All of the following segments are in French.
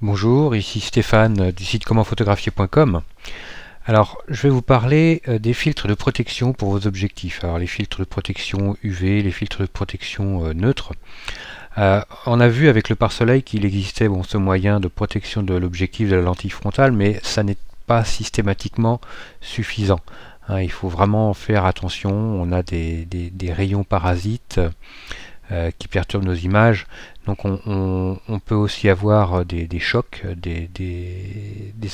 Bonjour, ici Stéphane du site commentphotographier.com. Alors, je vais vous parler euh, des filtres de protection pour vos objectifs. Alors, les filtres de protection UV, les filtres de protection euh, neutres. Euh, on a vu avec le pare-soleil qu'il existait bon, ce moyen de protection de l'objectif de la lentille frontale, mais ça n'est pas systématiquement suffisant. Hein. il faut vraiment faire attention. On a des rayons parasites euh, qui perturbent nos images. Donc on, peut aussi avoir des, chocs, des,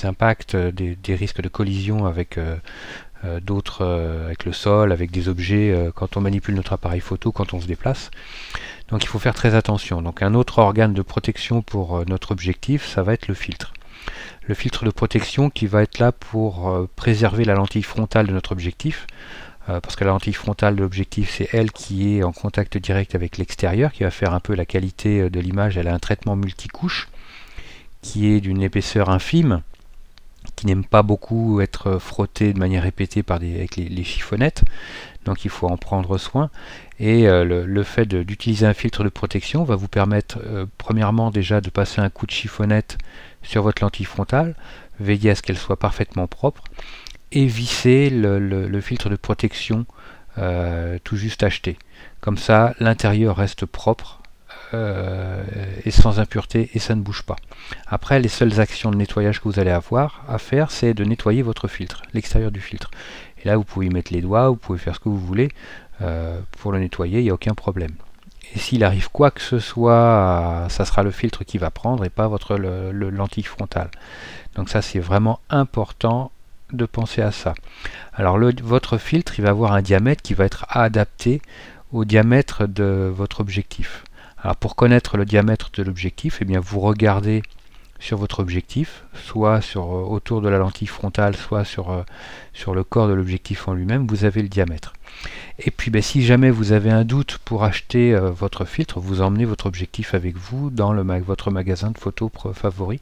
impacts, des, risques de collision avec euh, euh, d'autres, avec le sol, avec des objets quand on manipule notre appareil photo, quand on se déplace. Donc il faut faire très attention. Donc un autre organe de protection pour notre objectif, ça va être le filtre. Le filtre de protection qui va être là pour préserver la lentille frontale de notre objectif. Euh, parce que la lentille frontale de l'objectif, c'est elle qui est en contact direct avec l'extérieur, qui va faire un peu la qualité euh, de l'image. Elle a un traitement multicouche qui est d'une épaisseur infime, qui n'aime pas beaucoup être frotté de manière répétée avec les, chiffonnettes, donc il faut en prendre soin. Et euh, le, fait d'utiliser un filtre de protection va vous permettre, premièrement déjà, de passer un coup de chiffonnette sur votre lentille frontale, veiller à ce qu'elle soit parfaitement propre, et visser le, filtre de protection euh, tout juste acheté. Comme ça, l'intérieur reste propre euh, et sans impureté et ça ne bouge pas. Après, les seules actions de nettoyage que vous allez avoir à faire, c'est de nettoyer votre filtre, l'extérieur du filtre. Et là, vous pouvez y mettre les doigts, vous pouvez faire ce que vous voulez euh, pour le nettoyer, il n'y a aucun problème. Et s'il arrive quoi que ce soit, ça sera le filtre qui va prendre et pas votre le, lentille frontale. Donc ça, c'est vraiment important de penser à ça. Alors votre filtre, il va avoir un diamètre qui va être adapté au diamètre de votre objectif. Alors pour connaître le diamètre de l'objectif, eh bien vous regardez sur votre objectif, soit sur, euh, autour de la lentille frontale, soit sur, euh, sur le corps de l'objectif en lui-même, vous avez le diamètre. Et puis ben, si jamais vous avez un doute pour acheter euh, votre filtre, vous emmenez votre objectif avec vous dans votre magasin de photos favori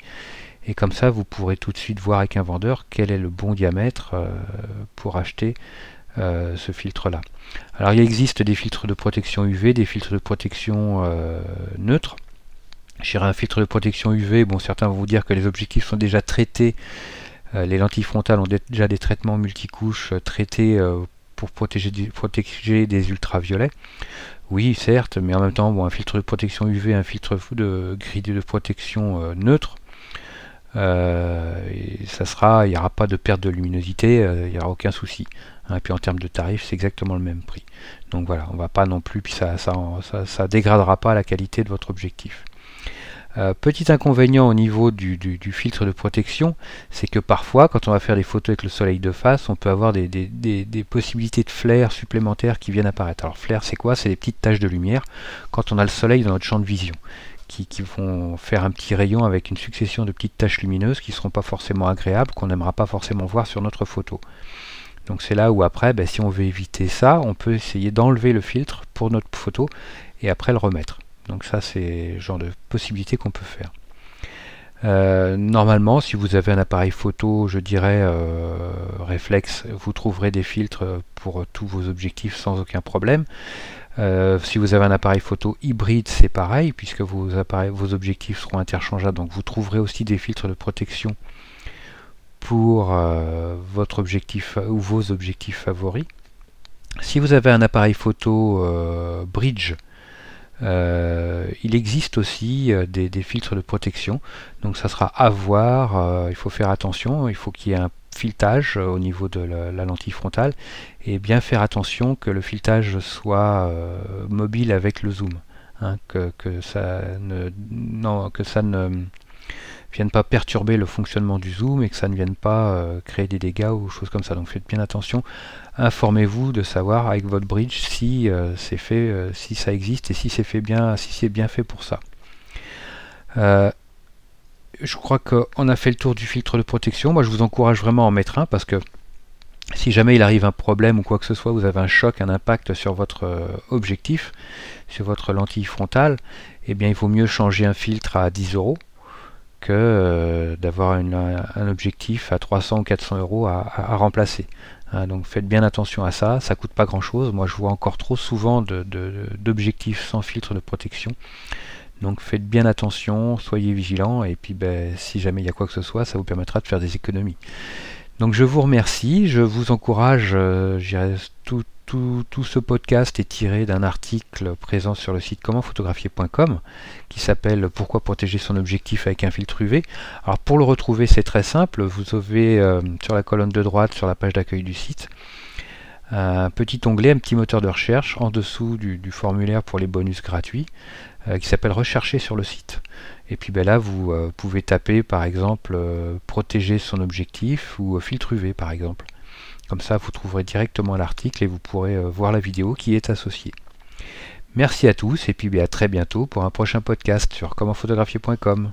et comme ça vous pourrez tout de suite voir avec un vendeur quel est le bon diamètre euh, pour acheter euh, ce filtre là. Alors il existe des filtres de protection UV, des filtres de protection euh, neutres. J'irai un filtre de protection UV, bon certains vont vous dire que les objectifs sont déjà traités, les lentilles frontales ont déjà des traitements multicouches traités pour protéger, protéger des ultraviolets. Oui, certes, mais en même temps, bon, un filtre de protection UV, un filtre de grille de protection neutre, euh, ça sera, il n'y aura pas de perte de luminosité, euh, il n'y aura aucun souci. Hein. et puis en termes de tarifs, c'est exactement le même prix. Donc voilà, on va pas non plus, puis ça, ça, ça, dégradera pas la qualité de votre objectif. Euh, petit inconvénient au niveau du, filtre de protection, c'est que parfois, quand on va faire des photos avec le soleil de face, on peut avoir des, possibilités de flares supplémentaires qui viennent apparaître. Alors flares, c'est quoi? C'est des petites taches de lumière quand on a le soleil dans notre champ de vision qui, vont faire un petit rayon avec une succession de petites taches lumineuses qui ne seront pas forcément agréables, qu'on n'aimera pas forcément voir sur notre photo. Donc c'est là où après, ben, si on veut éviter ça, on peut essayer d'enlever le filtre pour notre photo et après le remettre. Donc ça c'est le genre de possibilité qu'on peut faire. Euh, normalement, si vous avez un appareil photo, je dirais euh, réflexe, vous trouverez des filtres pour tous vos objectifs sans aucun problème. Euh, si vous avez un appareil photo hybride, c'est pareil, puisque vos, vos objectifs seront interchangeables, donc vous trouverez aussi des filtres de protection pour euh, votre objectif ou vos objectifs favoris. Si vous avez un appareil photo euh, il existe aussi des, des, filtres de protection, donc ça sera à voir, il faut faire attention, il faut qu'il y ait un filetage euh, au niveau de la, lentille frontale et bien faire attention que le filetage soit euh, mobile avec le zoom. Hein, que, ça ne, que ça ne vienne pas perturber le fonctionnement du zoom et que ça ne vienne pas euh, créer des dégâts ou choses comme ça. Donc faites bien attention. Informez-vous de savoir avec votre bridge si c'est fait, si ça existe et si c'est fait bien, si c'est bien fait pour ça je crois qu'on a fait le tour du filtre de protection. Moi, je vous encourage vraiment à en mettre un parce que si jamais il arrive un problème ou quoi que ce soit, vous avez un choc, un impact sur votre euh, objectif, sur votre lentille frontale, eh bien, il vaut mieux changer un filtre à 10 euros que euh, d'avoir un objectif à 300 ou 400 euros à, remplacer. Hein, donc faites bien attention à ça, ça coûte pas grand chose. Moi je vois encore trop souvent d'objectifs sans filtre de protection. Donc faites bien attention, soyez vigilants, et puis ben, si jamais il y a quoi que ce soit, ça vous permettra de faire des économies. Donc je vous remercie, je vous encourage, euh, tout, tout, tout, ce podcast est tiré d'un article présent sur le site commentphotographier.com qui s'appelle Pourquoi protéger son objectif avec un filtre UV. Alors pour le retrouver c'est très simple, vous avez euh, sur la colonne de droite sur la page d'accueil du site un petit onglet, un petit moteur de recherche en dessous du, formulaire pour les bonus gratuits euh, qui s'appelle Rechercher sur le site. Et puis ben là, vous euh, pouvez taper par exemple euh, Protéger son objectif ou filtre UV par exemple. Comme ça, vous trouverez directement l'article et vous pourrez voir la vidéo qui est associée. Merci à tous et puis ben, à très bientôt pour un prochain podcast sur commentphotographier.com.